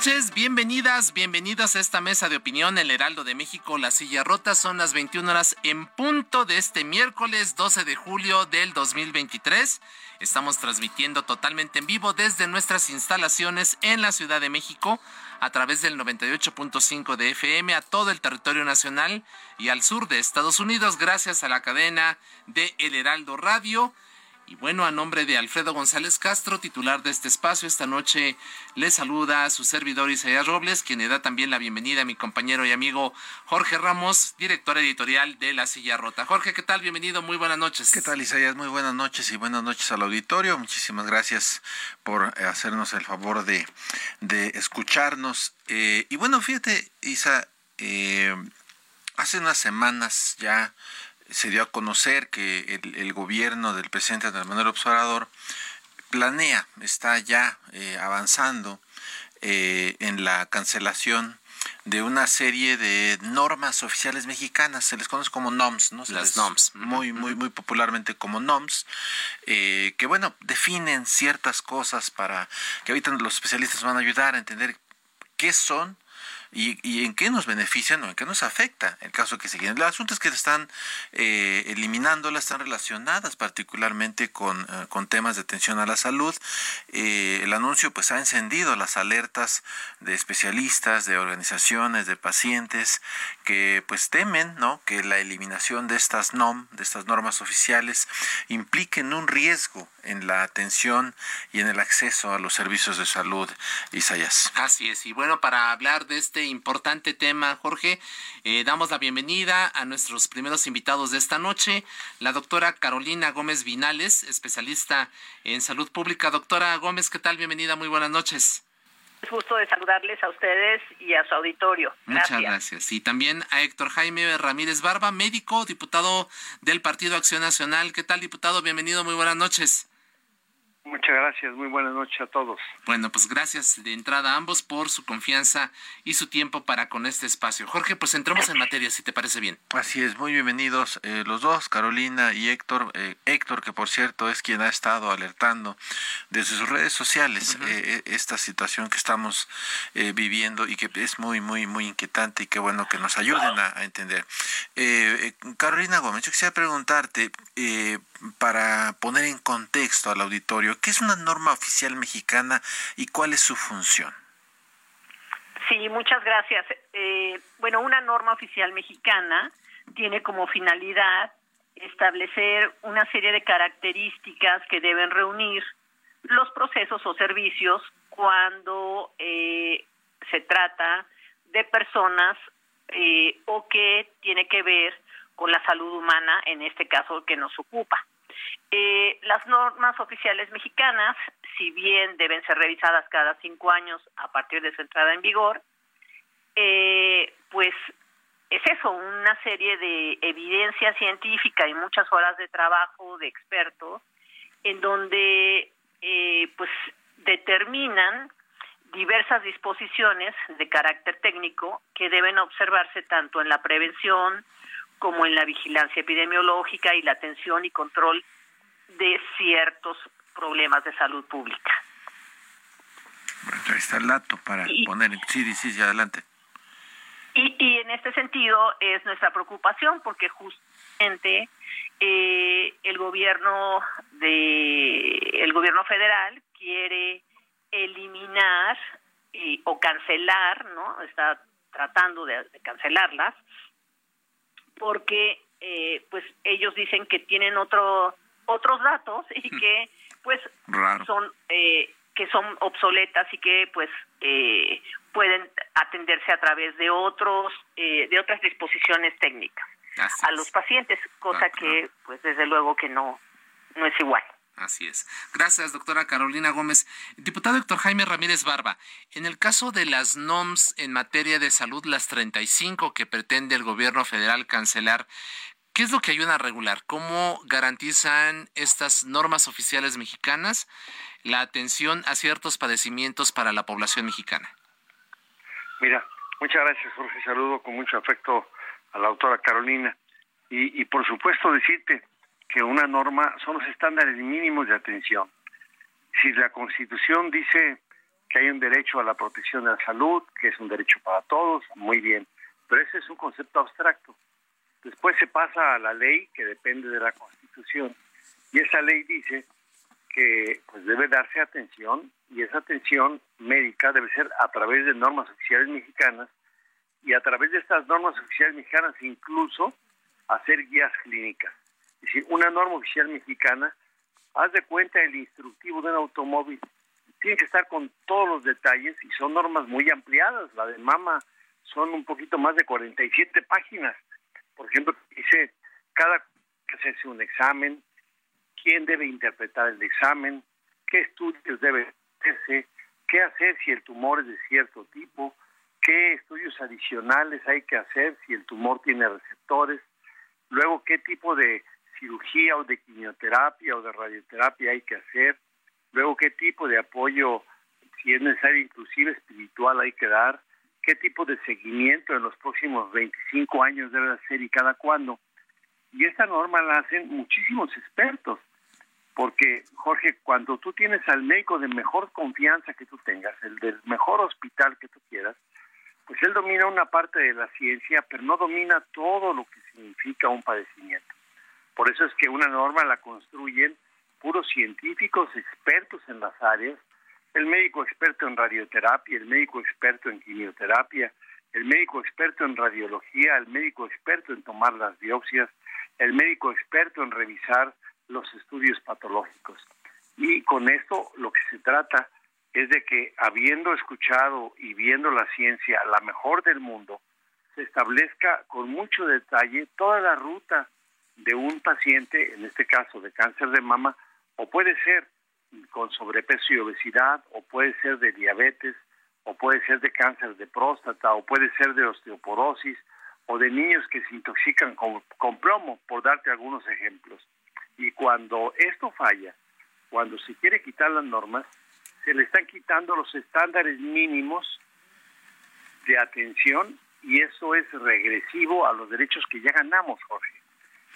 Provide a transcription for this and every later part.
Noches, bienvenidas, bienvenidos a esta mesa de opinión, el Heraldo de México, La Silla Rota. Son las 21 horas en punto de este miércoles 12 de julio del 2023. Estamos transmitiendo totalmente en vivo desde nuestras instalaciones en la Ciudad de México a través del 98.5 de FM a todo el territorio nacional y al sur de Estados Unidos gracias a la cadena de El Heraldo Radio. Y bueno, a nombre de Alfredo González Castro, titular de este espacio, esta noche le saluda a su servidor Isaías Robles, quien le da también la bienvenida a mi compañero y amigo Jorge Ramos, director editorial de La Silla Rota. Jorge, ¿qué tal? Bienvenido, muy buenas noches. ¿Qué tal, Isaías? Muy buenas noches y buenas noches al auditorio. Muchísimas gracias por eh, hacernos el favor de, de escucharnos. Eh, y bueno, fíjate, Isa, eh, hace unas semanas ya se dio a conocer que el, el gobierno del presidente Andrés Manuel Observador planea, está ya eh, avanzando eh, en la cancelación de una serie de normas oficiales mexicanas, se les conoce como NOMS, ¿no? Se Las NOMS. Muy, muy, muy popularmente como NOMS, eh, que bueno, definen ciertas cosas para que ahorita los especialistas van a ayudar a entender qué son y, y en qué nos benefician o en qué nos afecta el caso que siguen. El asunto es que están eh, eliminándolas, están relacionadas particularmente con, eh, con temas de atención a la salud. Eh, el anuncio pues ha encendido las alertas de especialistas, de organizaciones, de pacientes que pues temen ¿no? que la eliminación de estas NOM, de estas normas oficiales, impliquen un riesgo en la atención y en el acceso a los servicios de salud, Isaías. Así es, y bueno, para hablar de este importante tema, Jorge, eh, damos la bienvenida a nuestros primeros invitados de esta noche, la doctora Carolina Gómez Vinales, especialista en salud pública. Doctora Gómez, ¿qué tal? Bienvenida, muy buenas noches. gusto de saludarles a ustedes y a su auditorio. Gracias. Muchas gracias. Y también a Héctor Jaime Ramírez Barba, médico, diputado del Partido Acción Nacional. ¿Qué tal, diputado? Bienvenido, muy buenas noches. Muchas gracias, muy buenas noches a todos. Bueno, pues gracias de entrada a ambos por su confianza y su tiempo para con este espacio. Jorge, pues entremos en materia, si te parece bien. Así es, muy bienvenidos eh, los dos, Carolina y Héctor. Eh, Héctor, que por cierto es quien ha estado alertando desde sus redes sociales eh, esta situación que estamos eh, viviendo y que es muy, muy, muy inquietante y qué bueno que nos ayuden a, a entender. Eh, eh, Carolina Gómez, yo quisiera preguntarte, eh, para poner en contexto al auditorio, ¿qué es una norma oficial mexicana y cuál es su función? Sí, muchas gracias. Eh, bueno, una norma oficial mexicana tiene como finalidad establecer una serie de características que deben reunir los procesos o servicios cuando eh, se trata de personas eh, o que tiene que ver con la salud humana, en este caso que nos ocupa. Eh, las normas oficiales mexicanas, si bien deben ser revisadas cada cinco años a partir de su entrada en vigor, eh, pues es eso, una serie de evidencia científica y muchas horas de trabajo de expertos en donde eh, pues determinan diversas disposiciones de carácter técnico que deben observarse tanto en la prevención como en la vigilancia epidemiológica y la atención y control de ciertos problemas de salud pública. Bueno, ahí está el dato para Y- poner. Sí, sí, sí, adelante. Y, y en este sentido es nuestra preocupación porque justamente eh, el gobierno de el gobierno federal quiere eliminar o cancelar, ¿no? Está tratando de, cancelarlas porque eh, pues ellos dicen que tienen otro otros datos y que pues son eh, que son obsoletas y que pues eh, pueden atenderse a través de otros eh, de otras disposiciones técnicas a los pacientes cosa ah, que pues desde luego que no no es igual Así es. Gracias, doctora Carolina Gómez. Diputado doctor Jaime Ramírez Barba, en el caso de las NOMS en materia de salud, las 35 que pretende el gobierno federal cancelar, ¿qué es lo que ayuda a regular? ¿Cómo garantizan estas normas oficiales mexicanas la atención a ciertos padecimientos para la población mexicana? Mira, muchas gracias, Jorge. Saludo con mucho afecto a la doctora Carolina. Y por supuesto decirte que una norma son los estándares mínimos de atención. Si la Constitución dice que hay un derecho a la protección de la salud, que es un derecho para todos, muy bien, pero ese es un concepto abstracto. Después se pasa a la ley que depende de la Constitución y esa ley dice que pues debe darse atención y esa atención médica debe ser a través de normas oficiales mexicanas y a través de estas normas oficiales mexicanas incluso hacer guías clínicas. Una norma oficial mexicana, haz de cuenta el instructivo de un automóvil, tiene que estar con todos los detalles y son normas muy ampliadas. La de mama son un poquito más de 47 páginas. Por ejemplo, dice cada que se hace un examen, quién debe interpretar el examen, qué estudios debe hacerse, qué hacer si el tumor es de cierto tipo, qué estudios adicionales hay que hacer si el tumor tiene receptores, luego qué tipo de cirugía o de quimioterapia o de radioterapia hay que hacer, luego qué tipo de apoyo, si es necesario inclusive espiritual, hay que dar, qué tipo de seguimiento en los próximos 25 años debe hacer y cada cuándo. Y esta norma la hacen muchísimos expertos, porque Jorge, cuando tú tienes al médico de mejor confianza que tú tengas, el del mejor hospital que tú quieras, pues él domina una parte de la ciencia, pero no domina todo lo que significa un padecimiento. Por eso es que una norma la construyen puros científicos expertos en las áreas, el médico experto en radioterapia, el médico experto en quimioterapia, el médico experto en radiología, el médico experto en tomar las biopsias, el médico experto en revisar los estudios patológicos. Y con esto lo que se trata es de que habiendo escuchado y viendo la ciencia la mejor del mundo, se establezca con mucho detalle toda la ruta de un paciente, en este caso de cáncer de mama, o puede ser con sobrepeso y obesidad, o puede ser de diabetes, o puede ser de cáncer de próstata, o puede ser de osteoporosis, o de niños que se intoxican con, plomo, por darte algunos ejemplos. Y cuando esto falla, cuando se quiere quitar las normas, se le están quitando los estándares mínimos de atención y eso es regresivo a los derechos que ya ganamos, Jorge.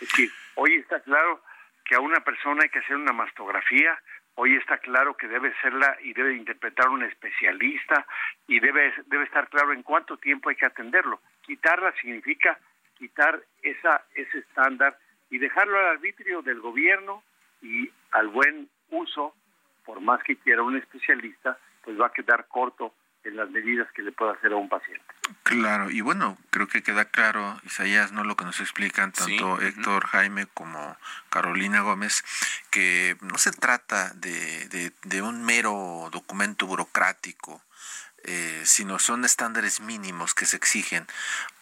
Es decir, hoy está claro que a una persona hay que hacer una mastografía, hoy está claro que debe serla y debe interpretar un especialista y debe, debe estar claro en cuánto tiempo hay que atenderlo. Quitarla significa quitar esa, ese estándar y dejarlo al arbitrio del gobierno y al buen uso, por más que quiera un especialista, pues va a quedar corto en las medidas que le pueda hacer a un paciente. Claro, y bueno, creo que queda claro, Isaías, ¿no? Lo que nos explican tanto Héctor Jaime como Carolina Gómez, que no se trata de, de, un mero documento burocrático, eh, sino son estándares mínimos que se exigen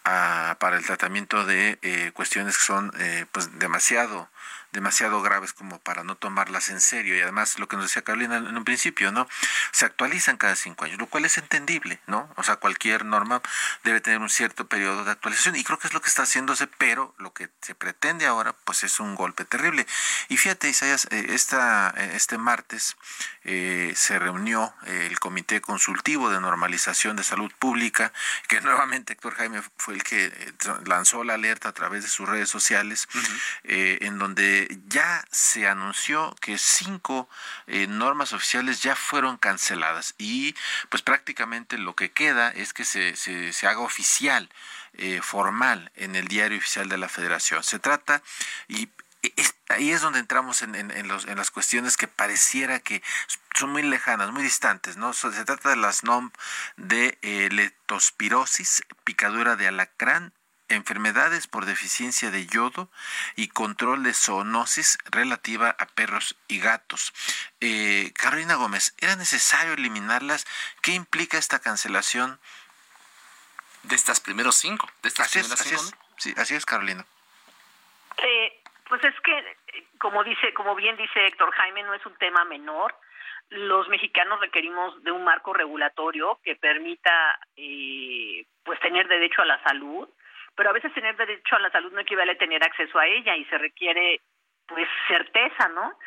ah, para el tratamiento de eh, cuestiones que son eh, pues demasiado demasiado graves como para no tomarlas en serio. Y además, lo que nos decía Carolina en un principio, ¿no? Se actualizan cada cinco años, lo cual es entendible, ¿no? O sea, cualquier norma debe tener un cierto periodo de actualización y creo que es lo que está haciéndose, pero lo que se pretende ahora, pues es un golpe terrible. Y fíjate, Isaías, eh, esta, eh, este martes eh, se reunió el Comité Consultivo de Normalización de Salud Pública, que nuevamente Héctor Jaime fue el que lanzó la alerta a través de sus redes sociales, en donde ya se anunció que cinco eh, normas oficiales ya fueron canceladas y pues prácticamente lo que queda es que se, se, haga oficial, eh, formal en el diario oficial de la federación. Se trata, y ahí es donde entramos en, los, en las cuestiones que pareciera que son muy lejanas, muy distantes, ¿no? Se trata de las NOM de eh, letospirosis, picadura de alacrán, enfermedades por deficiencia de yodo y control de zoonosis relativa a perros y gatos. Eh, Carolina Gómez, ¿era necesario eliminarlas? ¿Qué implica esta cancelación? De estas primeros cinco, de estas así primeras cinco. Es, sí, así es, Carolina. Eh, pues es que, como dice, como bien dice Héctor Jaime, no es un tema menor. Los mexicanos requerimos de un marco regulatorio que permita, eh, pues, tener derecho a la salud pero a veces tener derecho a la salud no equivale a tener acceso a ella y se requiere pues certeza, ¿no?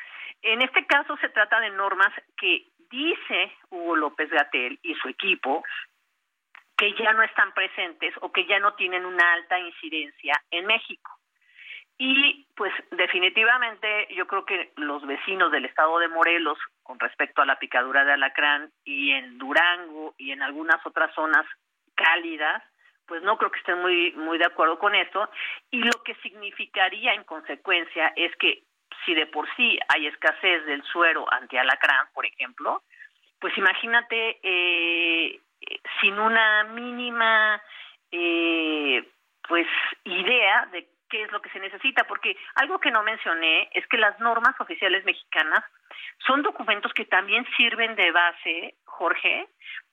En este caso se trata de normas que dice Hugo López Gatel y su equipo que ya no están presentes o que ya no tienen una alta incidencia en México. Y pues definitivamente yo creo que los vecinos del estado de Morelos con respecto a la picadura de alacrán y en Durango y en algunas otras zonas cálidas, pues no creo que estén muy, muy de acuerdo con esto. Y lo que significaría en consecuencia es que si de por sí hay escasez del suero anti-alacrán, por ejemplo, pues imagínate eh, sin una mínima eh, pues idea de qué es lo que se necesita, porque algo que no mencioné es que las normas oficiales mexicanas son documentos que también sirven de base, Jorge,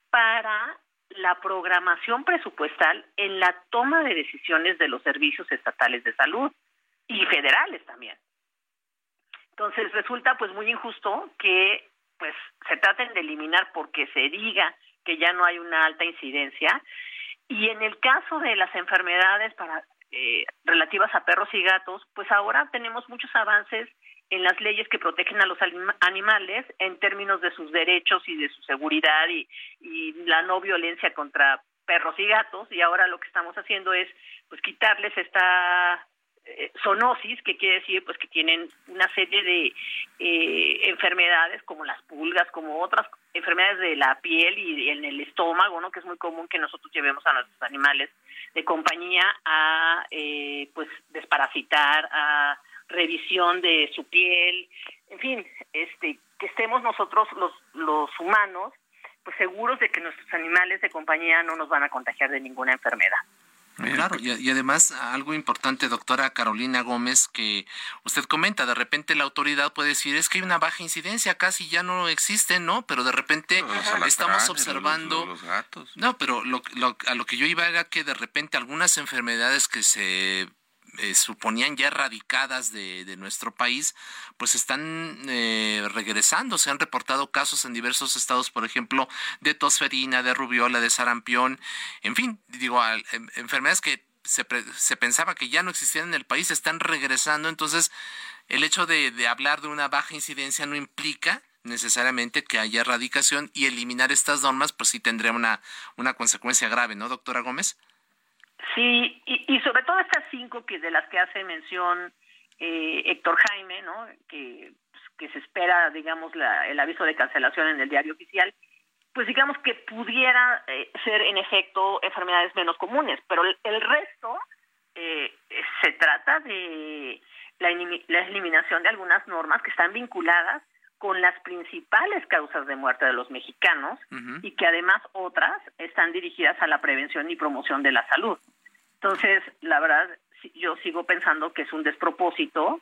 para la programación presupuestal en la toma de decisiones de los servicios estatales de salud y federales también. Entonces resulta pues muy injusto que pues se traten de eliminar porque se diga que ya no hay una alta incidencia y en el caso de las enfermedades para eh, relativas a perros y gatos, pues ahora tenemos muchos avances en las leyes que protegen a los animales en términos de sus derechos y de su seguridad y, la no violencia contra perros y gatos y ahora lo que estamos haciendo es pues quitarles esta eh, zoonosis que quiere decir pues que tienen una serie de eh, enfermedades como las pulgas como otras enfermedades de la piel y en el estómago no que es muy común que nosotros llevemos a nuestros animales de compañía a eh, pues desparasitar a revisión de su piel, en fin, este, que estemos nosotros los, los humanos pues seguros de que nuestros animales de compañía no nos van a contagiar de ninguna enfermedad. Claro, y, además algo importante, doctora Carolina Gómez, que usted comenta, de repente la autoridad puede decir, es que hay una baja incidencia, casi ya no existe, ¿no? Pero de repente estamos observando... Los, gatos. No, pero lo, a lo que yo iba era que de repente algunas enfermedades que se eh, suponían ya erradicadas de, de, nuestro país, pues están eh, regresando. Se han reportado casos en diversos estados, por ejemplo, de tosferina, de rubiola, de sarampión, en fin, digo, enfermedades que se, se, pensaba que ya no existían en el país, están regresando. Entonces, el hecho de, de hablar de una baja incidencia no implica necesariamente que haya erradicación y eliminar estas normas, pues sí tendría una, una consecuencia grave, ¿no, doctora Gómez? Sí, y, sobre todo estas cinco que de las que hace mención eh, Héctor Jaime, ¿no? Que, pues, que se espera, digamos, la, el aviso de cancelación en el diario oficial, pues digamos que pudiera eh, ser en efecto enfermedades menos comunes, pero el, resto eh, se trata de la, la eliminación de algunas normas que están vinculadas con las principales causas de muerte de los mexicanos y que además otras están dirigidas a la prevención y promoción de la salud. Entonces, la verdad, yo sigo pensando que es un despropósito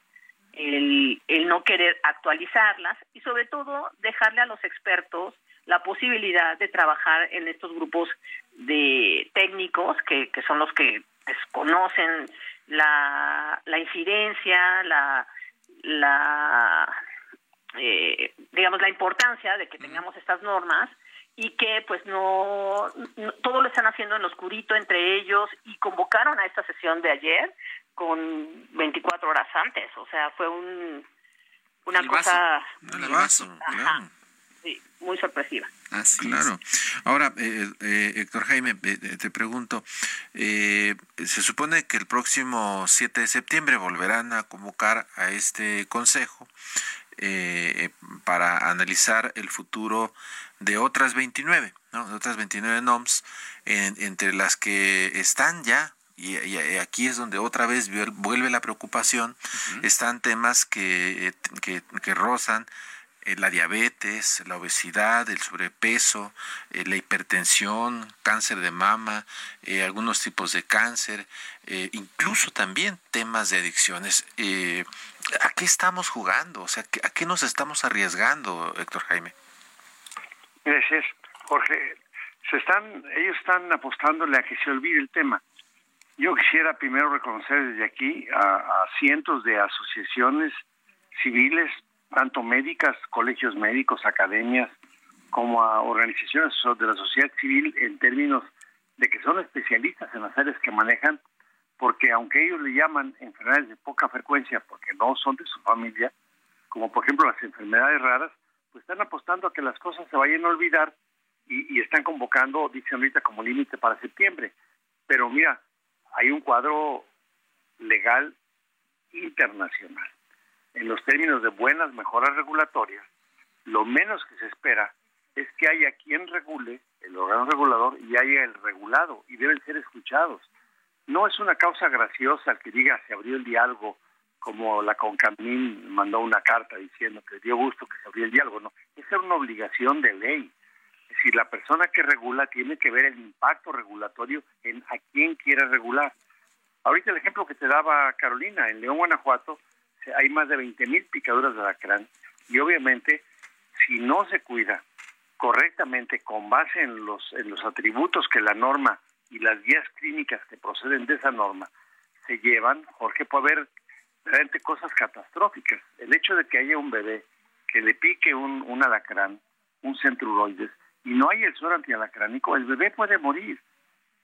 el, el no querer actualizarlas y sobre todo dejarle a los expertos la posibilidad de trabajar en estos grupos de técnicos que, que son los que desconocen la, la incidencia, la, la eh, digamos, la importancia de que tengamos estas normas y que pues no, todo lo están haciendo en oscurito entre ellos y convocaron a esta sesión de ayer con 24 horas antes, o sea, fue un una cosa muy sorpresiva. Así claro. Ahora, eh, eh, Héctor Jaime, eh, te pregunto, se supone que el próximo 7 de septiembre volverán a convocar a este consejo para analizar el futuro de otras 29, ¿no? De otras 29 NOMS, entre las que están ya y, aquí es donde otra vez vuelve la preocupación, están temas que, que, que rozan eh, la diabetes, la obesidad, el sobrepeso, eh, la hipertensión, cáncer de mama, eh, algunos tipos de cáncer, incluso también temas de adicciones. ¿A qué estamos jugando? O sea, ¿a qué nos estamos arriesgando, Héctor Jaime? Gracias, Jorge. Se están, ellos están apostándole a que se olvide el tema. Yo quisiera primero reconocer desde aquí a cientos de asociaciones civiles, tanto médicas, colegios médicos, academias, como a organizaciones de la sociedad civil en términos de que son especialistas en las áreas que manejan, porque aunque ellos le llaman enfermedades de poca frecuencia porque no son de su familia, como por ejemplo las enfermedades raras, pues están apostando a que las cosas se vayan a olvidar y, están convocando, dicen ahorita, como límite para septiembre. Pero mira, hay un cuadro legal internacional en los términos de buenas mejoras regulatorias, lo menos que se espera es que haya quien regule, el órgano regulador, y haya el regulado, y deben ser escuchados. No es una causa graciosa que diga se abrió el diálogo, como la Concamín mandó una carta diciendo que dio gusto que se abrió el diálogo, no, esa es una obligación de ley. Es decir, la persona que regula tiene que ver el impacto regulatorio en a quién quiere regular. Ahorita el ejemplo que te daba Carolina, en León, Guanajuato, hay más de 20 mil picaduras de alacrán y obviamente si no se cuida correctamente con base en los, en los atributos que la norma y las guías clínicas que proceden de esa norma se llevan, Jorge, puede haber realmente cosas catastróficas. El hecho de que haya un bebé que le pique un, alacrán, un centruroides, y no hay el suero antialacránico, el bebé puede morir.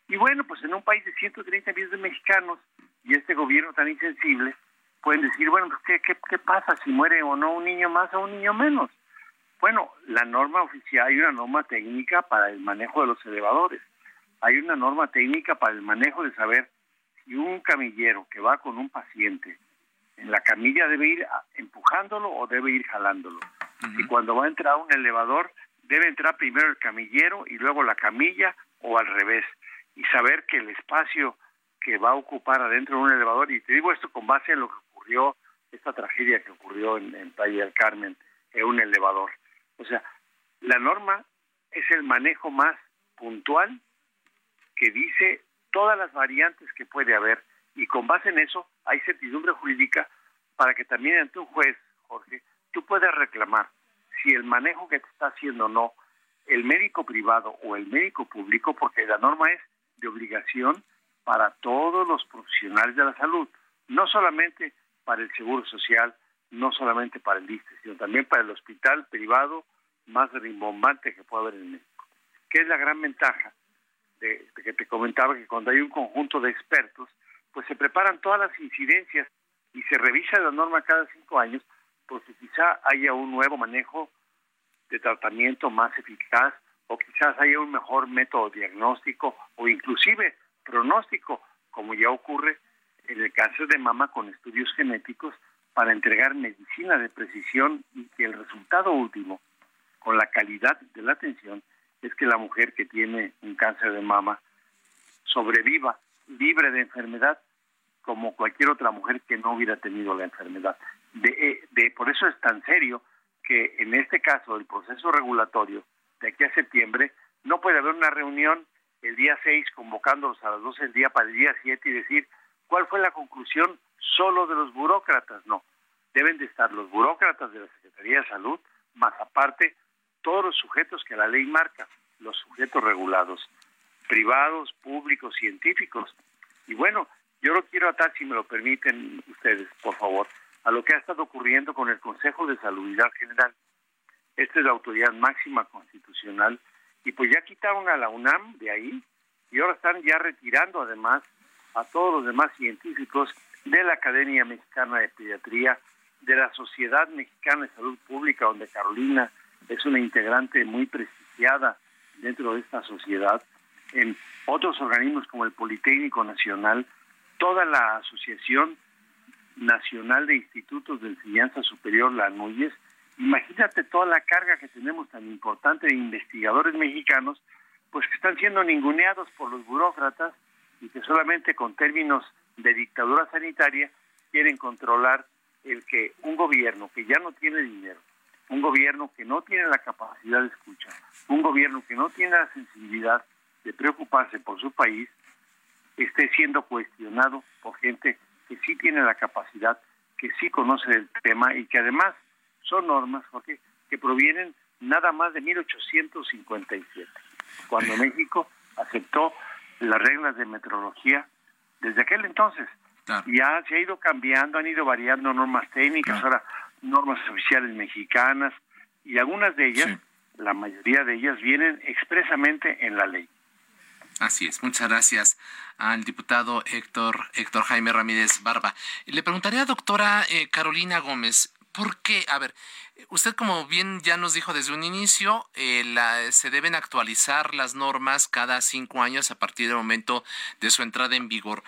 Y bueno, pues en un país de 130 millones de mexicanos y este gobierno tan insensible, pueden decir, bueno, pues, ¿qué, qué, qué pasa si muere o no un niño más o un niño menos? Bueno, la norma oficial, hay una norma técnica para el manejo de los elevadores, hay una norma técnica para el manejo de saber si un camillero que va con un paciente en la camilla debe ir empujándolo o debe ir jalándolo. Y cuando va a entrar a un elevador, debe entrar primero el camillero y luego la camilla o al revés. Y saber que el espacio que va a ocupar adentro de un elevador, y te digo esto con base en lo que ocurrió, esta tragedia que ocurrió en, en Playa del Carmen, en un elevador. O sea, la norma es el manejo más puntual que dice todas las variantes que puede haber y con base en eso hay certidumbre jurídica para que también ante un juez, Jorge, tú puedas reclamar si el manejo que te está haciendo o no el médico privado o el médico público, porque la norma es de obligación para todos los profesionales de la salud, no solamente para el Seguro Social, no solamente para el ISTE, sino también para el hospital privado más rimbombante que puede haber en México. ¿Qué es la gran ventaja de, que te comentaba que cuando hay un conjunto de expertos, pues se preparan todas las incidencias y se revisa la norma cada cinco años, porque quizá haya un nuevo manejo de tratamiento más eficaz o quizás haya un mejor método diagnóstico o inclusive pronóstico, como ya ocurre en el cáncer de mama con estudios genéticos para entregar medicina de precisión y que el resultado último, con la calidad de la atención, es que la mujer que tiene un cáncer de mama sobreviva libre de enfermedad como cualquier otra mujer que no hubiera tenido la enfermedad. De, eh, de, por eso es tan serio que en este caso el proceso regulatorio de aquí a septiembre no puede haber una reunión el día 6 convocándolos a las 12 del día para el día 7 y decir ¿Cuál fue la conclusión solo de los burócratas? No, deben de estar los burócratas de la Secretaría de Salud, más aparte todos los sujetos que la ley marca, los sujetos regulados, privados, públicos, científicos. Y bueno, yo lo quiero atar, si me lo permiten ustedes, por favor, a lo que ha estado ocurriendo con el Consejo de Salubridad General. Esta es la autoridad máxima constitucional y pues ya quitaron a la UNAM de ahí y ahora están ya retirando además a todos los demás científicos de la Academia Mexicana de Pediatría, de la Sociedad Mexicana de Salud Pública, donde Carolina es una integrante muy prestigiada dentro de esta sociedad, en otros organismos como el Politécnico Nacional, toda la Asociación Nacional de Institutos de Enseñanza Superior, la ANUYES, imagínate toda la carga que tenemos tan importante de investigadores mexicanos, pues que están siendo ninguneados por los burócratas y que solamente con términos de dictadura sanitaria quieren controlar el que un gobierno que ya no tiene dinero, un gobierno que no tiene la capacidad de escuchar, un gobierno que no tiene la sensibilidad de preocuparse por su país, esté siendo cuestionado por gente que sí tiene la capacidad, que sí conoce el tema y que además son normas que provienen nada más de 1857, cuando México aceptó las reglas de metrología desde aquel entonces. Ya se ha ido cambiando, han ido variando normas técnicas, ahora normas oficiales mexicanas, y algunas de ellas, la mayoría de ellas, vienen expresamente en la ley. Así es, muchas gracias al diputado Héctor, Héctor Jaime Ramírez Barba. Le preguntaría, doctora eh, Carolina Gómez, ¿por qué? A ver, usted como bien ya nos dijo desde un inicio, eh, se deben actualizar las normas cada cinco años a partir del momento de su entrada en vigor.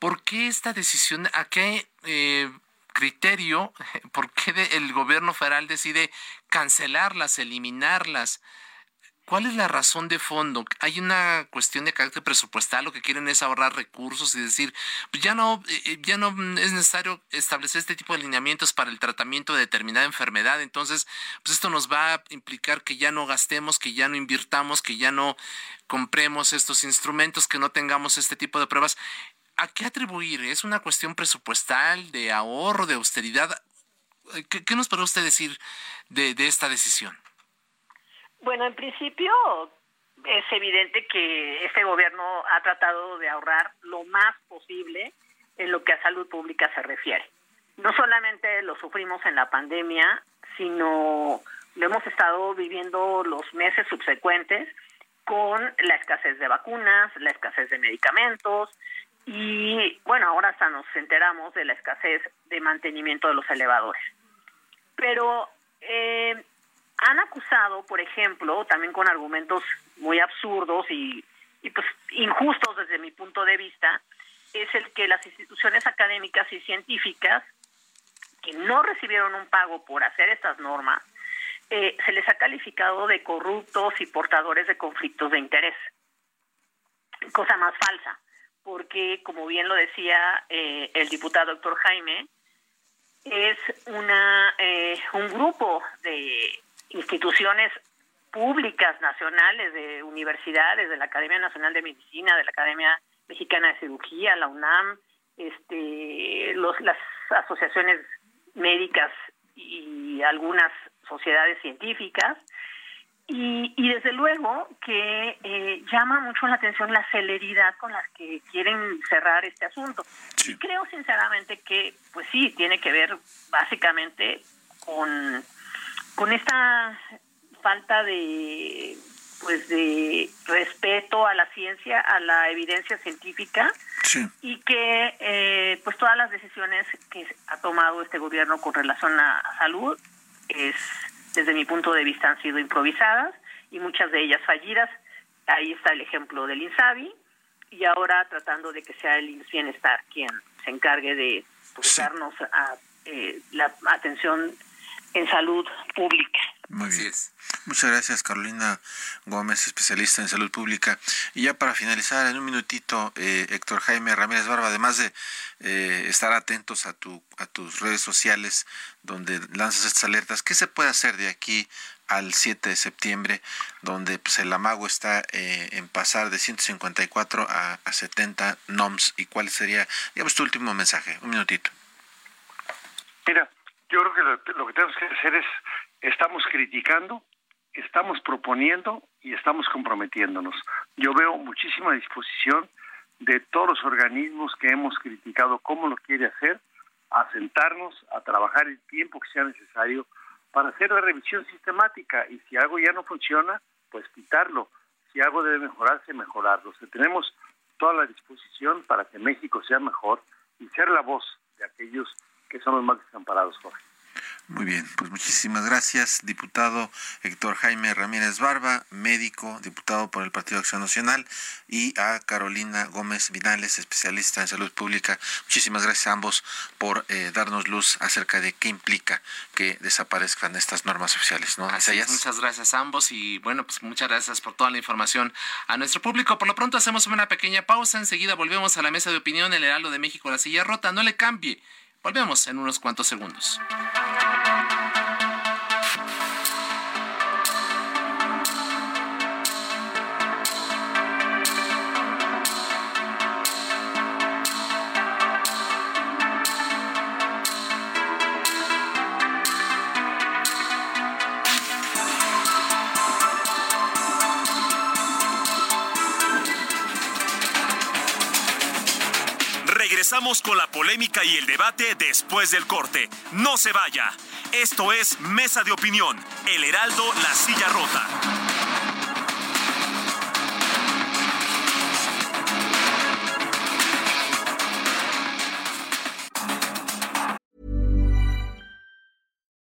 ¿Por qué esta decisión? ¿A qué eh, criterio? ¿Por qué el gobierno federal decide cancelarlas, eliminarlas? ¿Cuál es la razón de fondo? Hay una cuestión de carácter presupuestal, lo que quieren es ahorrar recursos y decir, pues ya no, eh, eh, ya no es necesario establecer este tipo de alineamientos para el tratamiento de determinada enfermedad. Entonces, pues esto nos va a implicar que ya no gastemos, que ya no invirtamos, que ya no compremos estos instrumentos, que no tengamos este tipo de pruebas. ¿A qué atribuir? ¿Es una cuestión presupuestal, de ahorro, de austeridad? ¿Qué, nos puede usted decir de esta decisión? Bueno, en principio es evidente que este gobierno ha tratado de ahorrar lo más posible en lo que a salud pública se refiere. No solamente lo sufrimos en la pandemia, sino lo hemos estado viviendo los meses subsecuentes con la escasez de vacunas, la escasez de medicamentos y, bueno, ahora hasta nos enteramos de la escasez de mantenimiento de los elevadores. Pero eh, han acusado, por ejemplo, también con argumentos muy absurdos y, pues injustos desde mi punto de vista, es el que las instituciones académicas y científicas que no recibieron un pago por hacer estas normas, eh, se les ha calificado de corruptos y portadores de conflictos de interés. Cosa más falsa, porque como bien lo decía eh, el diputado doctor Jaime, es una eh, un grupo de instituciones públicas nacionales, de universidades, de la Academia Nacional de Medicina, de la Academia Mexicana de Cirugía, la UNAM, este, los, las asociaciones médicas y algunas sociedades científicas. Y, y desde luego que eh, llama mucho la atención la celeridad con la que quieren cerrar este asunto. Y creo sinceramente que, pues sí, tiene que ver básicamente con con esta falta de pues de respeto a la ciencia, a la evidencia científica. Y que eh, pues todas las decisiones que ha tomado este gobierno con relación a, salud es desde mi punto de vista han sido improvisadas y muchas de ellas fallidas. Ahí está el ejemplo del INSABI y ahora tratando de que sea el Bienestar quien se encargue de pues, darnos a, eh, la atención en salud pública. Muy bien. Muchas gracias, Carolina Gómez, especialista en salud pública. Y ya para finalizar, en un minutito, eh, Héctor Jaime Ramírez Barba, además de eh, estar atentos a, tu, a tus redes sociales donde lanzas estas alertas, ¿qué se puede hacer de aquí al 7 de septiembre, donde pues, el amago está eh, en pasar de 154 a, a 70 NOMS? ¿Y cuál sería, digamos, tu último mensaje? Un minutito. Mira, yo creo que lo, que tenemos que hacer es, estamos criticando, estamos proponiendo y estamos comprometiéndonos. Yo veo muchísima disposición de todos los organismos que hemos criticado cómo lo quiere hacer, a sentarnos, a trabajar el tiempo que sea necesario para hacer la revisión sistemática y si algo ya no funciona, pues quitarlo. Si algo debe mejorarse, mejorarlo. tenemos toda la disposición para que México sea mejor y ser la voz de aquellos que son los más desamparados, Jorge. Muy bien, pues muchísimas gracias, diputado Héctor Jaime Ramírez Barba, médico, diputado por el Partido Acción Nacional, y a Carolina Gómez Vinales, especialista en salud pública. Muchísimas gracias a ambos por eh, darnos luz acerca de qué implica que desaparezcan estas normas oficiales. ¿no? muchas gracias a ambos y bueno, pues muchas gracias por toda la información a nuestro público. Por lo pronto hacemos una pequeña pausa, enseguida volvemos a la mesa de opinión, el Heraldo de México, la silla rota, no le cambie. Volvemos en unos cuantos segundos. Regresamos con la polémica y el debate después del corte. No se vaya. Esto es Mesa de Opinión, El Heraldo, La Silla Rota.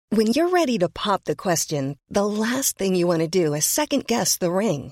When you're ready to pop the question, the last thing you want to do is second guess the ring.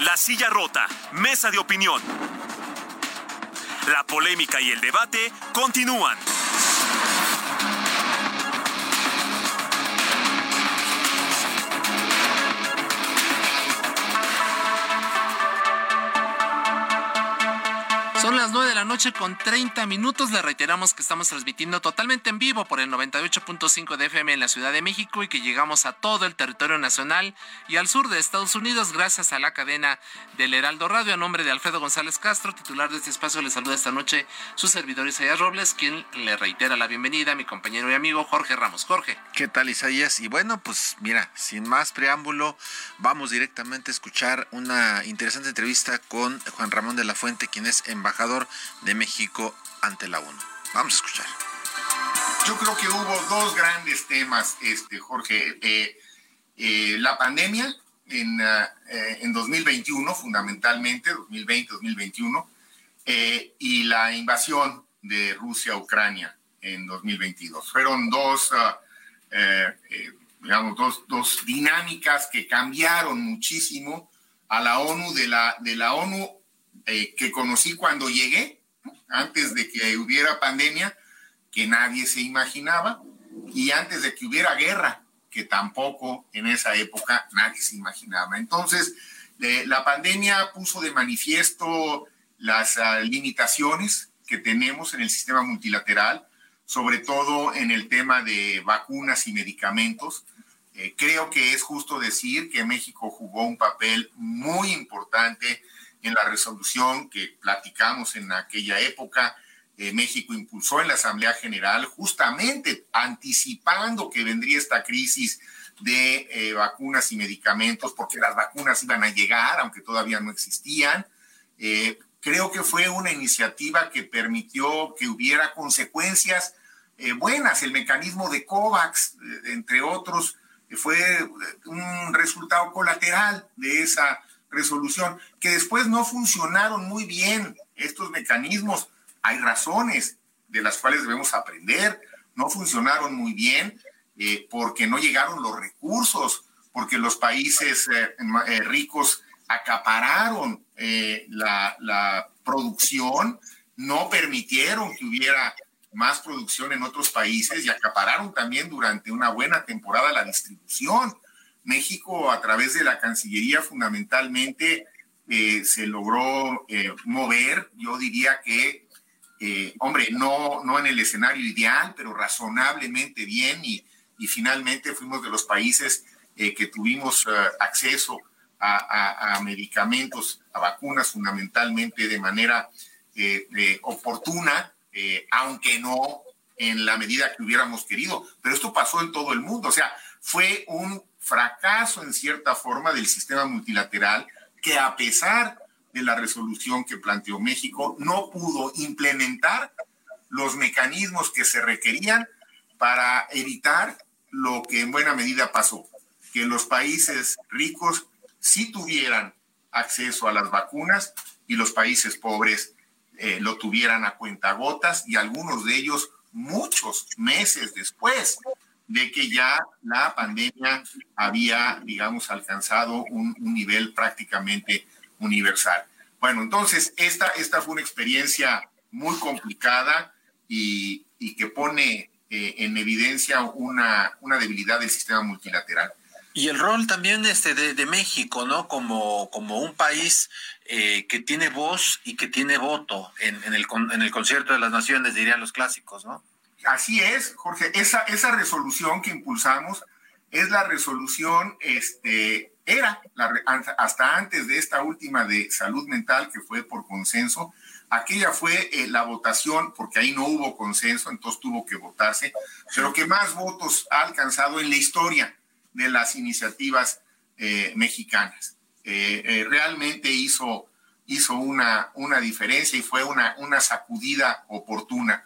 La Silla Rota, Mesa de Opinión. La polémica y el debate continúan. Son las 9 de la noche con 30 minutos. Le reiteramos que estamos transmitiendo totalmente en vivo por el 98.5 de FM en la Ciudad de México y que llegamos a todo el territorio nacional y al sur de Estados Unidos gracias a la cadena del Heraldo Radio. A nombre de Alfredo González Castro, titular de este espacio, le saluda esta noche su servidor Isaías Robles, quien le reitera la bienvenida a mi compañero y amigo Jorge Ramos. Jorge. ¿Qué tal, Isaías? Y bueno, pues mira, sin más preámbulo, vamos directamente a escuchar una interesante entrevista con Juan Ramón de la Fuente, quien es embajador de México ante la ONU. Vamos a escuchar. Yo creo que hubo dos grandes temas, este, Jorge. Eh, eh, la pandemia en, eh, en 2021, fundamentalmente, 2020-2021, y la invasión de Rusia a Ucrania en 2022. Fueron dos, ah, digamos, dos, dos, dinámicas que cambiaron muchísimo a la ONU, de la, de la ONU eh, que conocí cuando llegué, antes de que hubiera pandemia, que nadie se imaginaba, y antes de que hubiera guerra, que tampoco en esa época nadie se imaginaba. Entonces, eh, la pandemia puso de manifiesto las uh, limitaciones que tenemos en el sistema multilateral, sobre todo en el tema de vacunas y medicamentos. Eh, creo que es justo decir que México jugó un papel muy importante en la resolución que platicamos en aquella época. Eh, México impulsó en la Asamblea General justamente anticipando que vendría esta crisis de eh, vacunas y medicamentos, porque las vacunas iban a llegar, aunque todavía no existían. Eh, creo que fue una iniciativa que permitió que hubiera consecuencias buenas. El mecanismo de COVAX, entre otros, fue un resultado colateral de esa resolución, que después no funcionaron muy bien estos mecanismos. Hay razones de las cuales debemos aprender. No funcionaron muy bien eh, porque no llegaron los recursos, porque los países eh, eh, ricos acapararon la, la producción, no permitieron que hubiera más producción en otros países y acapararon también durante una buena temporada la distribución. México a través de la Cancillería fundamentalmente eh, se logró eh, mover, yo diría que, eh, hombre, no, no en el escenario ideal, pero razonablemente bien. Y, y finalmente fuimos de los países que tuvimos acceso a, a, medicamentos, a vacunas fundamentalmente de manera oportuna, aunque no en la medida que hubiéramos querido, pero esto pasó en todo el mundo, o sea, fue un fracaso en cierta forma del sistema multilateral que a pesar de la resolución que planteó México, no pudo implementar los mecanismos que se requerían para evitar lo que en buena medida pasó, que los países ricos sí tuvieran acceso a las vacunas y los países pobres eh, lo tuvieran a cuentagotas y algunos de ellos muchos meses después de que ya la pandemia había, digamos, alcanzado un, nivel prácticamente universal. Bueno, entonces esta, esta fue una experiencia muy complicada y, que pone eh, en evidencia una, una debilidad del sistema multilateral. Y el rol también este de, México, ¿no? Como, como un país eh, que tiene voz y que tiene voto en, en, el, en el concierto de las naciones, dirían los clásicos, ¿no? Así es, Jorge. Esa, resolución que impulsamos es la resolución, este, era hasta antes de esta última de salud mental que fue por consenso. Aquella fue eh, la votación, porque ahí no hubo consenso, entonces tuvo que votarse, pero que más votos ha alcanzado en la historia de las iniciativas eh, mexicanas. Eh, realmente hizo, hizo una, una diferencia y fue una, una sacudida oportuna.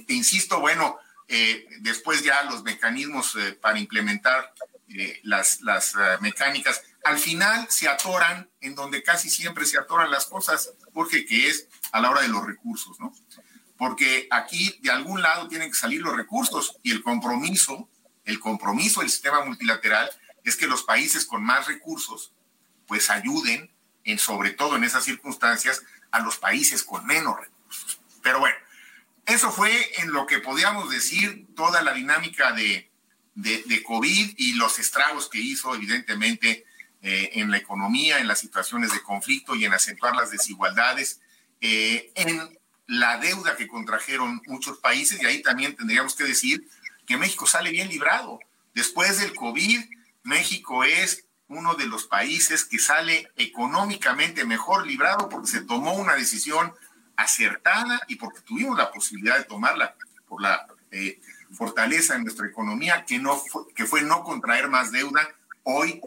Te insisto, bueno, eh, después ya los mecanismos eh, para implementar eh, las, las mecánicas, al final se atoran en donde casi siempre se atoran las cosas, porque que es a la hora de los recursos, ¿no? Porque aquí de algún lado tienen que salir los recursos y el compromiso, el compromiso del sistema multilateral es que los países con más recursos pues ayuden, en, sobre todo en esas circunstancias, a los países con menos recursos. Pero bueno, eso fue en lo que podíamos decir toda la dinámica de, de, COVID y los estragos que hizo, evidentemente, eh, en la economía, en las situaciones de conflicto y en acentuar las desigualdades, eh, en la deuda que contrajeron muchos países. Y ahí también tendríamos que decir que México sale bien librado. Después del COVID, México es uno de los países que sale económicamente mejor librado porque se tomó una decisión acertada y porque tuvimos la posibilidad de tomarla por la eh, fortaleza en nuestra economía, que, no fue, que fue no contraer más deuda. Hoy,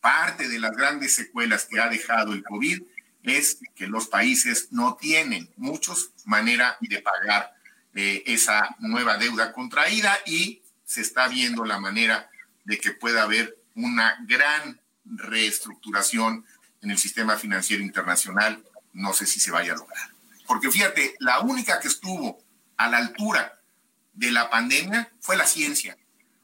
parte de las grandes secuelas que ha dejado el COVID es que los países no tienen muchos manera de pagar eh, esa nueva deuda contraída y se está viendo la manera de que pueda haber una gran reestructuración en el sistema financiero internacional. No sé si se vaya a lograr. Porque fíjate, la única que estuvo a la altura de la pandemia fue la ciencia.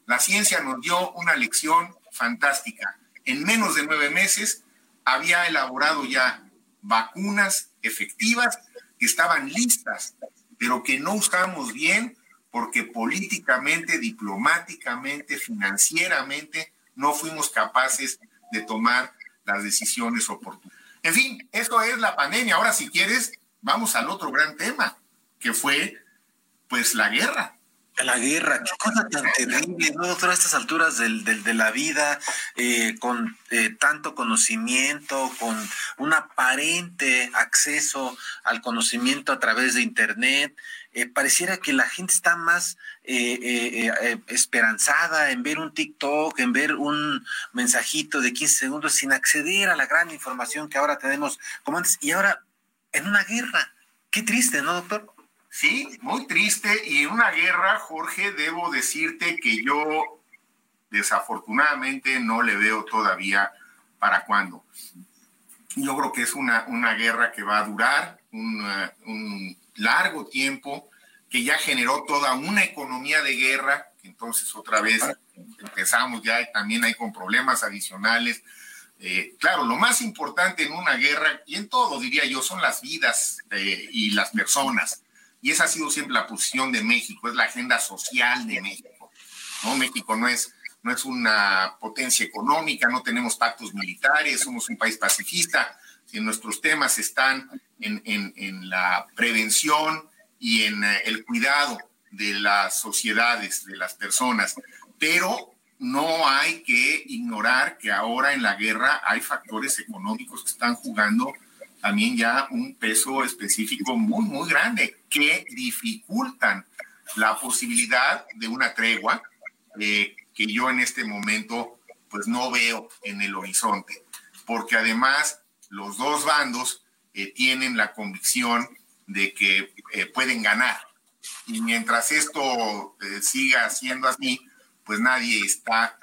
La ciencia nos dio una lección fantástica. En menos de nueve meses había elaborado ya vacunas efectivas que estaban listas, pero que no usamos bien porque políticamente, diplomáticamente, financieramente no fuimos capaces de tomar las decisiones oportunas. En fin, eso es la pandemia. Ahora, si quieres, vamos al otro gran tema, que fue pues la guerra. La guerra, qué cosa tan terrible, ¿no, doctor? A estas alturas del, de la vida, eh, con eh, tanto conocimiento, con un aparente acceso al conocimiento a través de Internet, eh, pareciera que la gente está más esperanzada en ver un TikTok, en ver un mensajito de 15 segundos sin acceder a la gran información que ahora tenemos como antes. Y ahora en una guerra. Qué triste, ¿no, doctor? Sí, muy triste. Y en una guerra, Jorge, debo decirte que yo desafortunadamente no le veo todavía para cuándo. Yo creo que es una, una guerra que va a durar un, un largo tiempo, que ya generó toda una economía de guerra, entonces otra vez empezamos ya también hay con problemas adicionales eh, claro, lo más importante en una guerra, y en todo diría yo, son las vidas eh, y las personas. Y esa ha sido siempre la posición de México, es la agenda social de México. ¿no? México no es, no es una potencia económica, no tenemos pactos militares, somos un país pacifista. Si nuestros temas están en, en, en la prevención y en eh, el cuidado de las sociedades, de las personas. Pero no hay que ignorar que ahora en la guerra hay factores económicos que están jugando también ya un peso específico muy, muy grande, que dificultan la posibilidad de una tregua eh, que yo en este momento pues no veo en el horizonte, porque además los dos bandos eh, tienen la convicción de que eh, pueden ganar. Y mientras esto siga siendo así, pues nadie está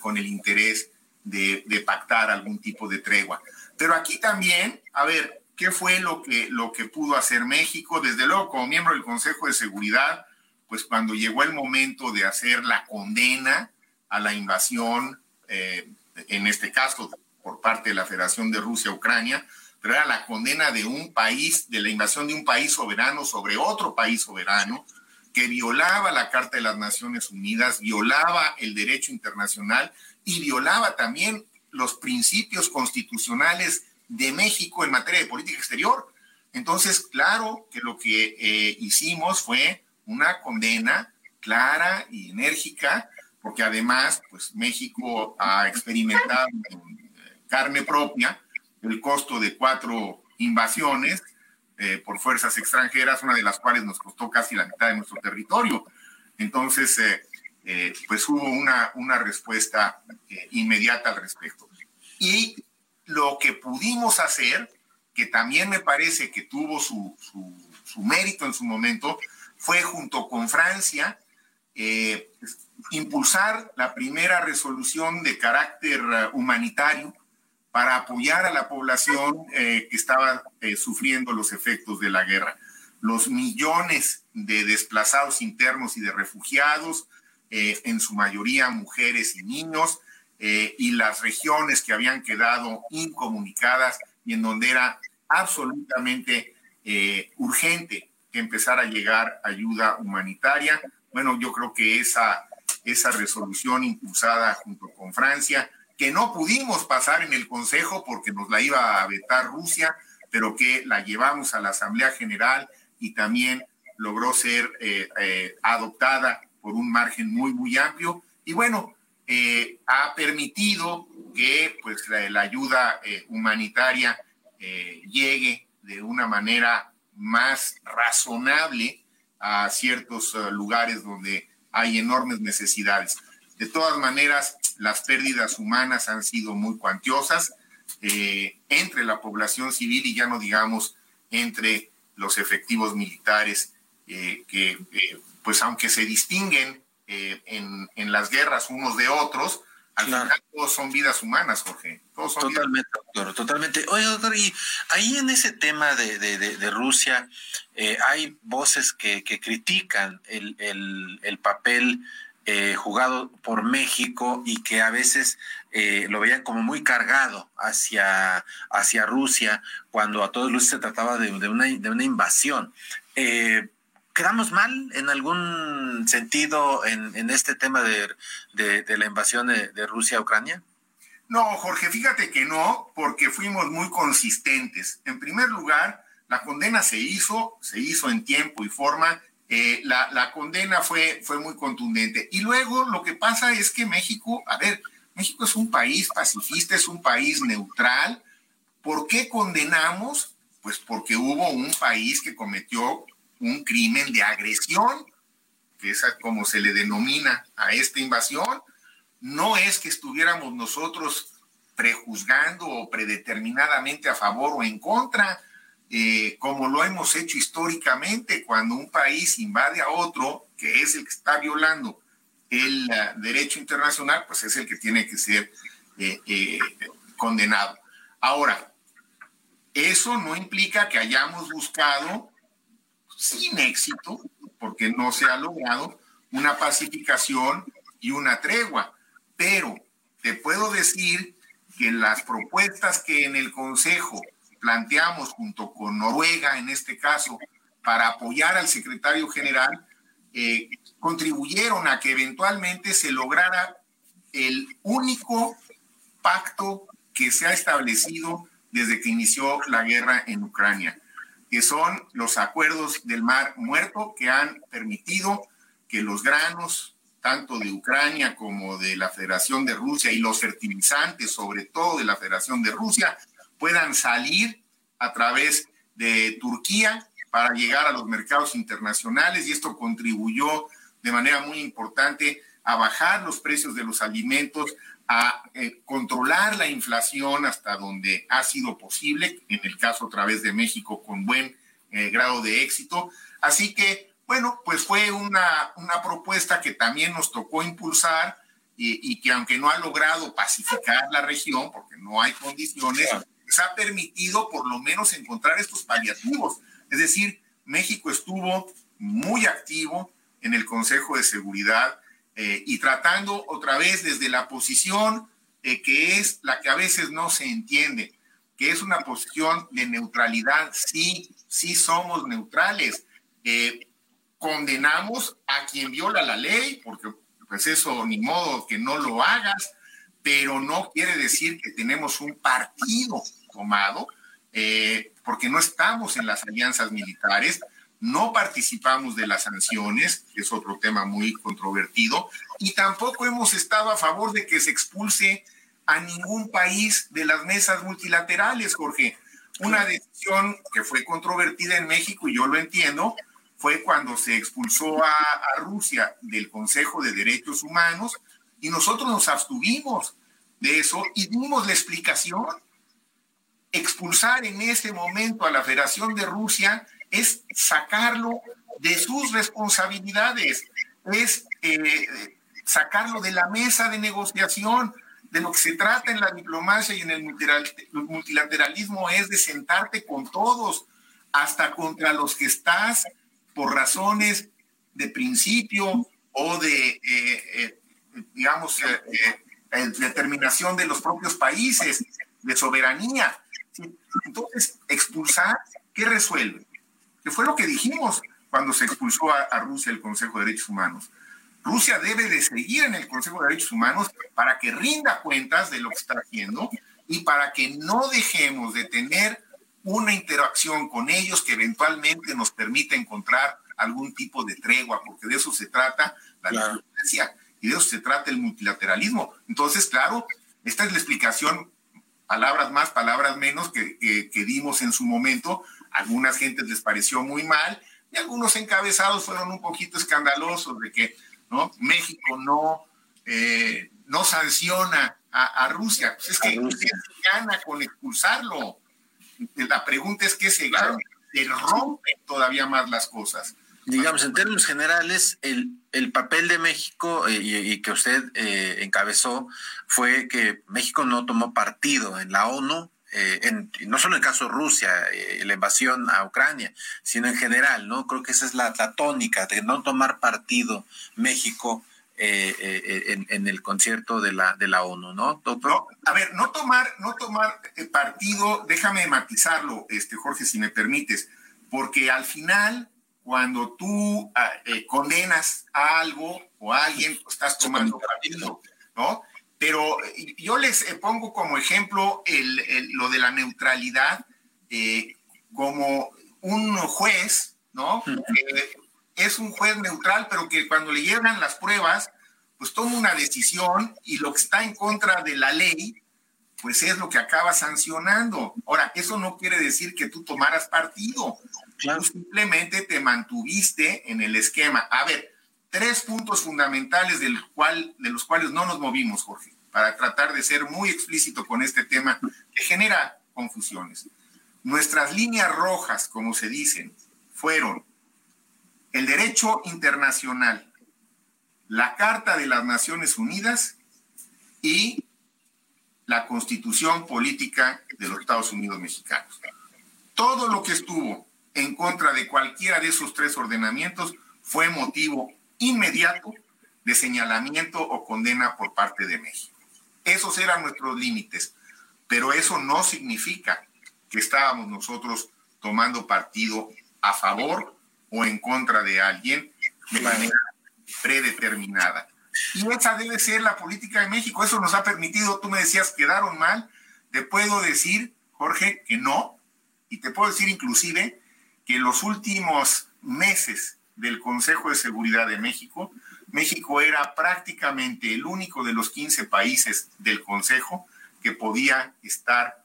con el interés de, pactar algún tipo de tregua. Pero aquí también, a ver, ¿qué fue lo que, lo que pudo hacer México? Desde luego, como miembro del Consejo de Seguridad, pues cuando llegó el momento de hacer la condena a la invasión, eh, en este caso por parte de la Federación de Rusia Ucrania, pero era la condena de un país, de la invasión de un país soberano sobre otro país soberano, que violaba la Carta de las Naciones Unidas, violaba el derecho internacional y violaba también los principios constitucionales de México en materia de política exterior. Entonces, claro que lo que eh, hicimos fue una condena clara y enérgica, porque además, pues México ha experimentado en carne propia el costo de cuatro invasiones eh, por fuerzas extranjeras, una de las cuales nos costó casi la mitad de nuestro territorio. Entonces, eh, eh, pues hubo una, una respuesta inmediata al respecto. Y lo que pudimos hacer, que también me parece que tuvo su, su, su mérito en su momento, fue junto con Francia eh, impulsar la primera resolución de carácter eh, humanitario para apoyar a la población eh, que estaba sufriendo los efectos de la guerra. Los millones de desplazados internos y de refugiados, en su mayoría mujeres y niños, y las regiones que habían quedado incomunicadas y en donde era absolutamente urgente que empezara a llegar ayuda humanitaria. Bueno, yo creo que esa, esa resolución impulsada junto con Francia, que no pudimos pasar en el Consejo porque nos la iba a vetar Rusia, pero que la llevamos a la Asamblea General y también logró ser eh, eh, adoptada por un margen muy, muy amplio. Y bueno, eh, ha permitido que pues, la, ayuda humanitaria llegue de una manera más razonable a ciertos lugares donde hay enormes necesidades. De todas maneras, las pérdidas humanas han sido muy cuantiosas eh, entre la población civil y ya no digamos entre los efectivos militares eh, que, pues aunque se distinguen en, en las guerras unos de otros, al final todos son vidas humanas, Jorge. totalmente, doctor, totalmente. Oye, doctor, y ahí en ese tema de, de, Rusia eh, hay voces que, que critican el, el, el papel eh, jugado por México y que a veces eh, lo veían como muy cargado hacia, hacia Rusia cuando a todos luces se trataba de, de, una, de una invasión. Eh, ¿Quedamos mal en algún sentido en, este tema de, la invasión de, Rusia a Ucrania? No, Jorge, fíjate que no, porque fuimos muy consistentes. En primer lugar, la condena se hizo, se hizo en tiempo y forma. Eh, la, condena fue, fue muy contundente. Y luego lo que pasa es que México, a ver, México es un país pacifista, es un país neutral. ¿Por qué condenamos? Pues porque hubo un país que cometió un crimen de agresión, que es como se le denomina a esta invasión. No es que estuviéramos nosotros prejuzgando o predeterminadamente a favor o en contra, eh, como lo hemos hecho históricamente cuando un país invade a otro, que es el que está violando el uh, derecho internacional, pues es el que tiene que ser eh, eh, condenado. Ahora, eso no implica que hayamos buscado sin éxito, porque no se ha logrado una pacificación y una tregua. Pero te puedo decir que las propuestas que en el Consejo planteamos junto con Noruega, en este caso, para apoyar al secretario general, eh, contribuyeron a que eventualmente se lograra el único pacto que se ha establecido desde que inició la guerra en Ucrania que son los acuerdos del Mar Muerto que han permitido que los granos, tanto de Ucrania como de la Federación de Rusia y los fertilizantes, sobre todo de la Federación de Rusia, puedan salir a través de Turquía para llegar a los mercados internacionales y esto contribuyó de manera muy importante a bajar los precios de los alimentos, a eh, controlar la inflación hasta donde ha sido posible, en el caso a través de México con buen eh, grado de éxito. Así que, bueno, pues fue una, una propuesta que también nos tocó impulsar y, y, que aunque no ha logrado pacificar la región, porque no hay condiciones, pues ha permitido por lo menos encontrar estos paliativos. Es decir, México estuvo muy activo en el Consejo de Seguridad eh, y tratando otra vez desde la posición eh, que es la que a veces no se entiende, que es una posición de neutralidad. Sí, sí somos neutrales. Eh, condenamos a quien viola la ley, porque pues eso ni modo que no lo hagas, pero no quiere decir que tenemos un partido tomado eh, porque no estamos en las alianzas militares, no participamos de las sanciones, que es otro tema muy controvertido, y tampoco hemos estado a favor de que se expulse a ningún país de las mesas multilaterales, Jorge. Una decisión que fue controvertida en México, y yo lo entiendo, fue cuando se expulsó a, a Rusia del Consejo de Derechos Humanos, y nosotros nos abstuvimos de eso y dimos la explicación expulsar en ese momento a la Federación de Rusia es sacarlo de sus responsabilidades, es eh, sacarlo de la mesa de negociación. De lo que se trata en la diplomacia y en el multilateralismo es de sentarte con todos, hasta contra los que estás por razones de principio o de, eh, eh, digamos, determinación de los propios países, de soberanía. Entonces, expulsar, ¿qué resuelve? Que fue lo que dijimos cuando se expulsó a, Rusia el Consejo de Derechos Humanos. Rusia debe de seguir en el Consejo de Derechos Humanos para que rinda cuentas de lo que está haciendo y para que no dejemos de tener una interacción con ellos que eventualmente nos permita encontrar algún tipo de tregua, porque de eso se trata la claro. y de eso se trata el multilateralismo. Entonces, claro, esta es la explicación palabras más, palabras menos que, que, dimos en su momento. algunas gentes les pareció muy mal y algunos encabezados fueron un poquito escandalosos de que ¿no? México no, eh, no sanciona a, Rusia. Pues es que se gana con expulsarlo. La pregunta es qué se gana. Se rompen todavía más las cosas digamos, en términos generales, el, el papel de México eh, y, que usted eh, encabezó fue que México no tomó partido en la ONU, eh, no solo en el caso de Rusia, la invasión a Ucrania, sino en general, ¿no? Creo que esa es la, tónica de no tomar partido México en, el concierto de la, de la ONU, ¿no? no a ver, no tomar, no tomar partido, déjame matizarlo, este, Jorge, si me permites, porque al final cuando tú ah, eh, condenas a algo o a alguien, pues, estás tomando partido, ¿no? Pero eh, yo les eh, pongo como ejemplo el, lo de la neutralidad como un juez, ¿no? es un juez neutral, pero que cuando le llegan las pruebas, pues toma una decisión y lo que está en contra de la ley, pues es lo que acaba sancionando. Ahora, eso no quiere decir que tú tomaras partido. Tú simplemente te mantuviste en el esquema. A ver, tres puntos fundamentales del cual, de los cuales no nos movimos, Jorge, para tratar de ser muy explícito con este tema que genera confusiones. Nuestras líneas rojas, como se dicen, fueron el derecho internacional, la Carta de las Naciones Unidas y la constitución política de los Estados Unidos mexicanos. Todo lo que estuvo en contra de cualquiera de esos tres ordenamientos fue motivo inmediato de señalamiento o condena por parte de México. Esos eran nuestros límites, pero eso no significa que estábamos nosotros tomando partido a favor o en contra de alguien de manera predeterminada. Y esa debe ser la política de México. Eso nos ha permitido, tú me decías, quedaron mal. Te puedo decir, Jorge, que no. Y te puedo decir inclusive que en los últimos meses del Consejo de Seguridad de México, México era prácticamente el único de los 15 países del Consejo que podía estar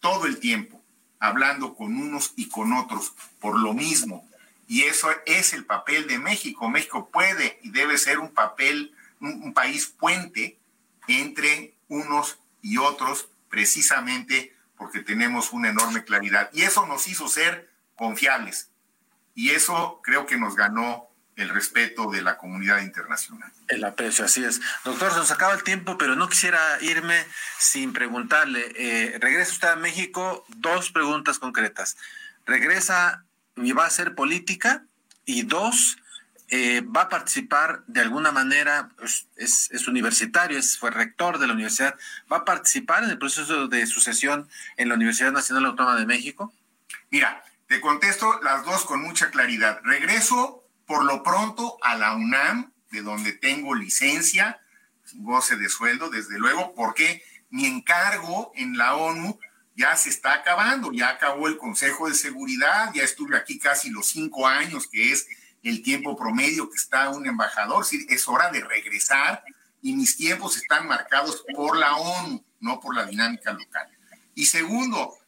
todo el tiempo hablando con unos y con otros por lo mismo. Y eso es el papel de México. México puede y debe ser un papel, un, país puente entre unos y otros, precisamente porque tenemos una enorme claridad. Y eso nos hizo ser confiables. Y eso creo que nos ganó el respeto de la comunidad internacional. El aprecio, así es. Doctor, se nos acaba el tiempo, pero no quisiera irme sin preguntarle. Eh, regresa usted a México, dos preguntas concretas. ¿Regresa y va a hacer política? Y dos, eh, ¿va a participar de alguna manera? Pues, es, es, universitario, es, fue rector de la universidad. ¿Va a participar en el proceso de sucesión en la Universidad Nacional Autónoma de México? Mira, te contesto las dos con mucha claridad. Regreso por lo pronto a la UNAM, de donde tengo licencia, goce de sueldo, desde luego, porque mi encargo en la ONU ya se está acabando, ya acabó el Consejo de Seguridad, ya estuve aquí casi los cinco años, que es el tiempo promedio que está un embajador, es hora de regresar y mis tiempos están marcados por la ONU, no por la dinámica local. Y segundo,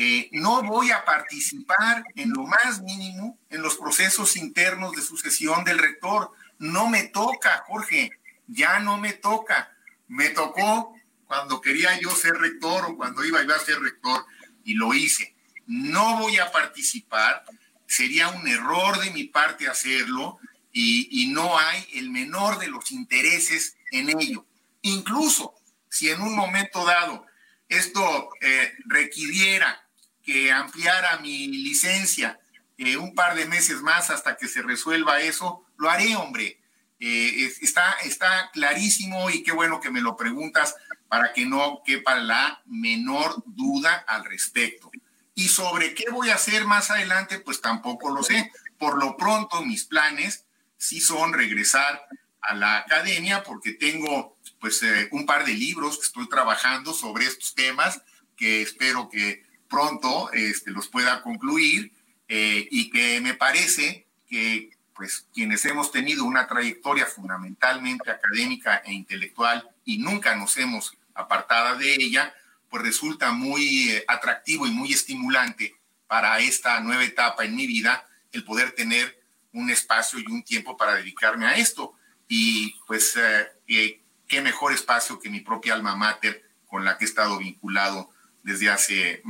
eh, no voy a participar en lo más mínimo en los procesos internos de sucesión del rector. No me toca, Jorge, ya no me toca. Me tocó cuando quería yo ser rector o cuando iba a ser rector y lo hice. No voy a participar, sería un error de mi parte hacerlo y, no hay el menor de los intereses en ello. Incluso si en un momento dado esto eh, requiriera que ampliara mi licencia eh, un par de meses más hasta que se resuelva eso, lo haré, hombre. Eh, está, está clarísimo y qué bueno que me lo preguntas para que no quepa la menor duda al respecto. Y sobre qué voy a hacer más adelante, pues tampoco lo sé. Por lo pronto, mis planes sí son regresar a la academia porque tengo pues eh, un par de libros que estoy trabajando sobre estos temas que espero que pronto este, los pueda concluir eh, y que me parece que pues quienes hemos tenido una trayectoria fundamentalmente académica e intelectual y nunca nos hemos apartado de ella, pues resulta muy eh, atractivo y muy estimulante para esta nueva etapa en mi vida el poder tener un espacio y un tiempo para dedicarme a esto. Y pues eh, qué mejor espacio que mi propia alma mater con la que he estado vinculado desde hace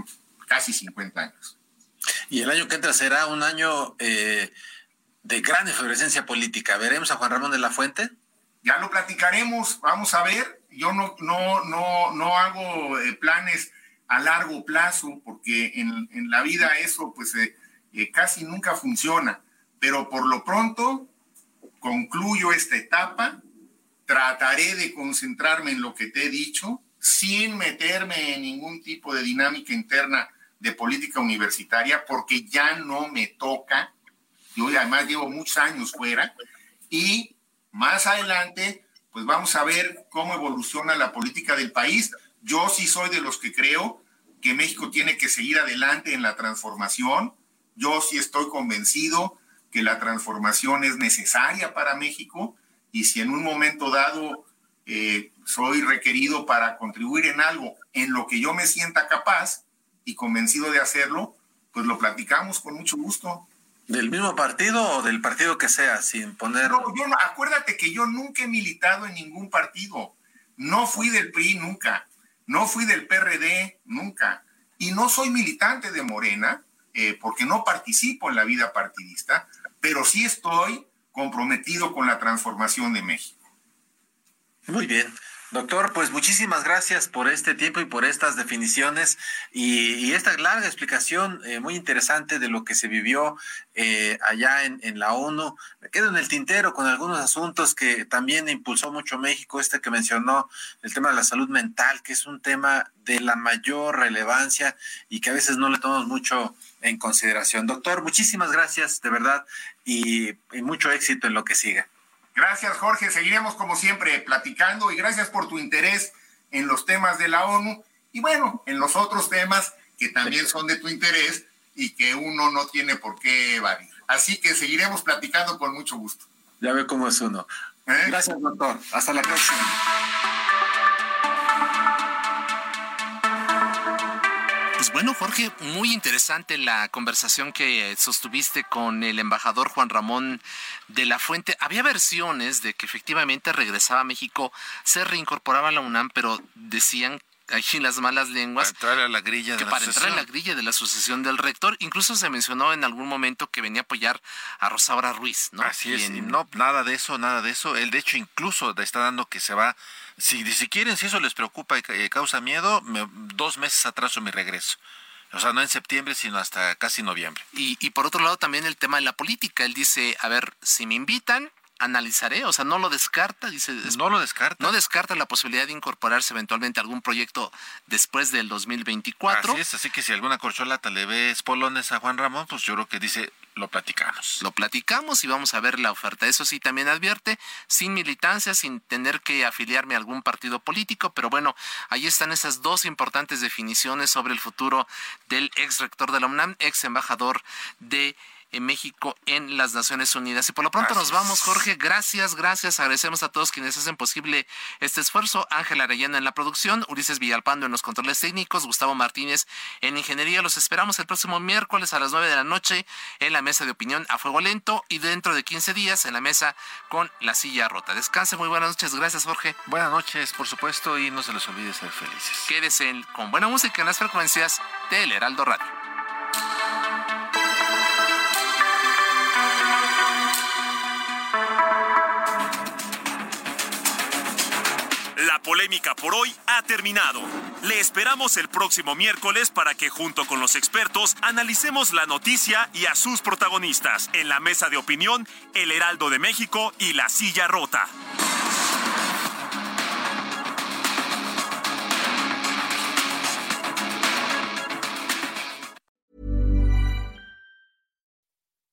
casi 50 años. Y el año que entra será un año eh, de gran efervescencia política. ¿Veremos a Juan Ramón de la Fuente? Ya lo platicaremos, vamos a ver. Yo no, no, no, no hago eh, planes a largo plazo, porque en, en la vida eso pues eh, casi nunca funciona. Pero por lo pronto concluyo esta etapa, trataré de concentrarme en lo que te he dicho, sin meterme en ningún tipo de dinámica interna de política universitaria porque ya no me toca. Yo además llevo muchos años fuera y más adelante pues vamos a ver cómo evoluciona la política del país. Yo sí soy de los que creo que México tiene que seguir adelante en la transformación. Yo sí estoy convencido que la transformación es necesaria para México y si en un momento dado eh, soy requerido para contribuir en algo en lo que yo me sienta capaz, y convencido de hacerlo, pues lo platicamos con mucho gusto. ¿Del mismo partido o del partido que sea, sin poner... No, yo acuérdate que yo nunca he militado en ningún partido. No fui del PRI nunca. No fui del PRD nunca. Y no soy militante de Morena, eh, porque no participo en la vida partidista, pero sí estoy comprometido con la transformación de México. Muy bien. Doctor, pues muchísimas gracias por este tiempo y por estas definiciones y, esta larga explicación eh, muy interesante de lo que se vivió eh, allá en, la ONU. Me quedo en el tintero con algunos asuntos que también impulsó mucho México, este que mencionó, el tema de la salud mental, que es un tema de la mayor relevancia y que a veces no le tomamos mucho en consideración. Doctor, muchísimas gracias de verdad y mucho éxito en lo que siga. Gracias, Jorge. Seguiremos como siempre platicando y gracias por tu interés en los temas de la ONU y bueno, en los otros temas que también son de tu interés y que uno no tiene por qué evadir. Así que seguiremos platicando con mucho gusto. Ya ve cómo es uno. ¿Eh? Gracias, doctor. Hasta la próxima. Bueno, Jorge, muy interesante la conversación que sostuviste con el embajador Juan Ramón de la Fuente. Había versiones de que efectivamente regresaba a México, se reincorporaba a la UNAM, pero decían en las malas lenguas. Para entrar a la grilla de la para entrar en la grilla de la sucesión del rector. Incluso se mencionó en algún momento que venía a apoyar a Rosaura Ruiz, ¿no? Así es. No, nada de eso, nada de eso. Él, de hecho, incluso está dando que se va. Si, si quieren, si eso les preocupa y eh, causa miedo, dos meses atraso mi regreso. O sea, no en septiembre, sino hasta casi noviembre. Y, y por otro lado, también el tema de la política. Él dice, a ver, si me invitan, analizaré, o sea, no lo descarta, dice. No lo descarta. No descarta la posibilidad de incorporarse eventualmente a algún proyecto después del 2024. Así es, así que si alguna corcholata le ve espolones a Juan Ramón, pues yo creo que dice, lo platicamos. Lo platicamos y vamos a ver la oferta. Eso sí, también advierte, sin militancia, sin tener que afiliarme a algún partido político, pero bueno, ahí están esas dos importantes definiciones sobre el futuro del ex rector de la UNAM, ex embajador de en México en las Naciones Unidas. Y por lo pronto nos vamos, Jorge. Gracias, gracias. Agradecemos a todos quienes hacen posible este esfuerzo. Ángel Arellana en la producción, Ulises Villalpando en los controles técnicos, Gustavo Martínez en ingeniería. Los esperamos el próximo miércoles a las 9 de la noche en la mesa de opinión a fuego lento y dentro de 15 días en la mesa con la silla rota. Descanse, muy buenas noches. Gracias, Jorge. Buenas noches, por supuesto, y no se les olvide ser felices. Quédese con buena música en las frecuencias del Heraldo Radio. Polémica por hoy ha terminado. Le esperamos el próximo miércoles para que junto con los expertos analicemos la noticia y a sus protagonistas en la mesa de opinión El Heraldo de México y La Silla Rota.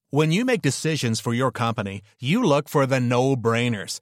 When you make decisions for your company, you look for the no-brainers.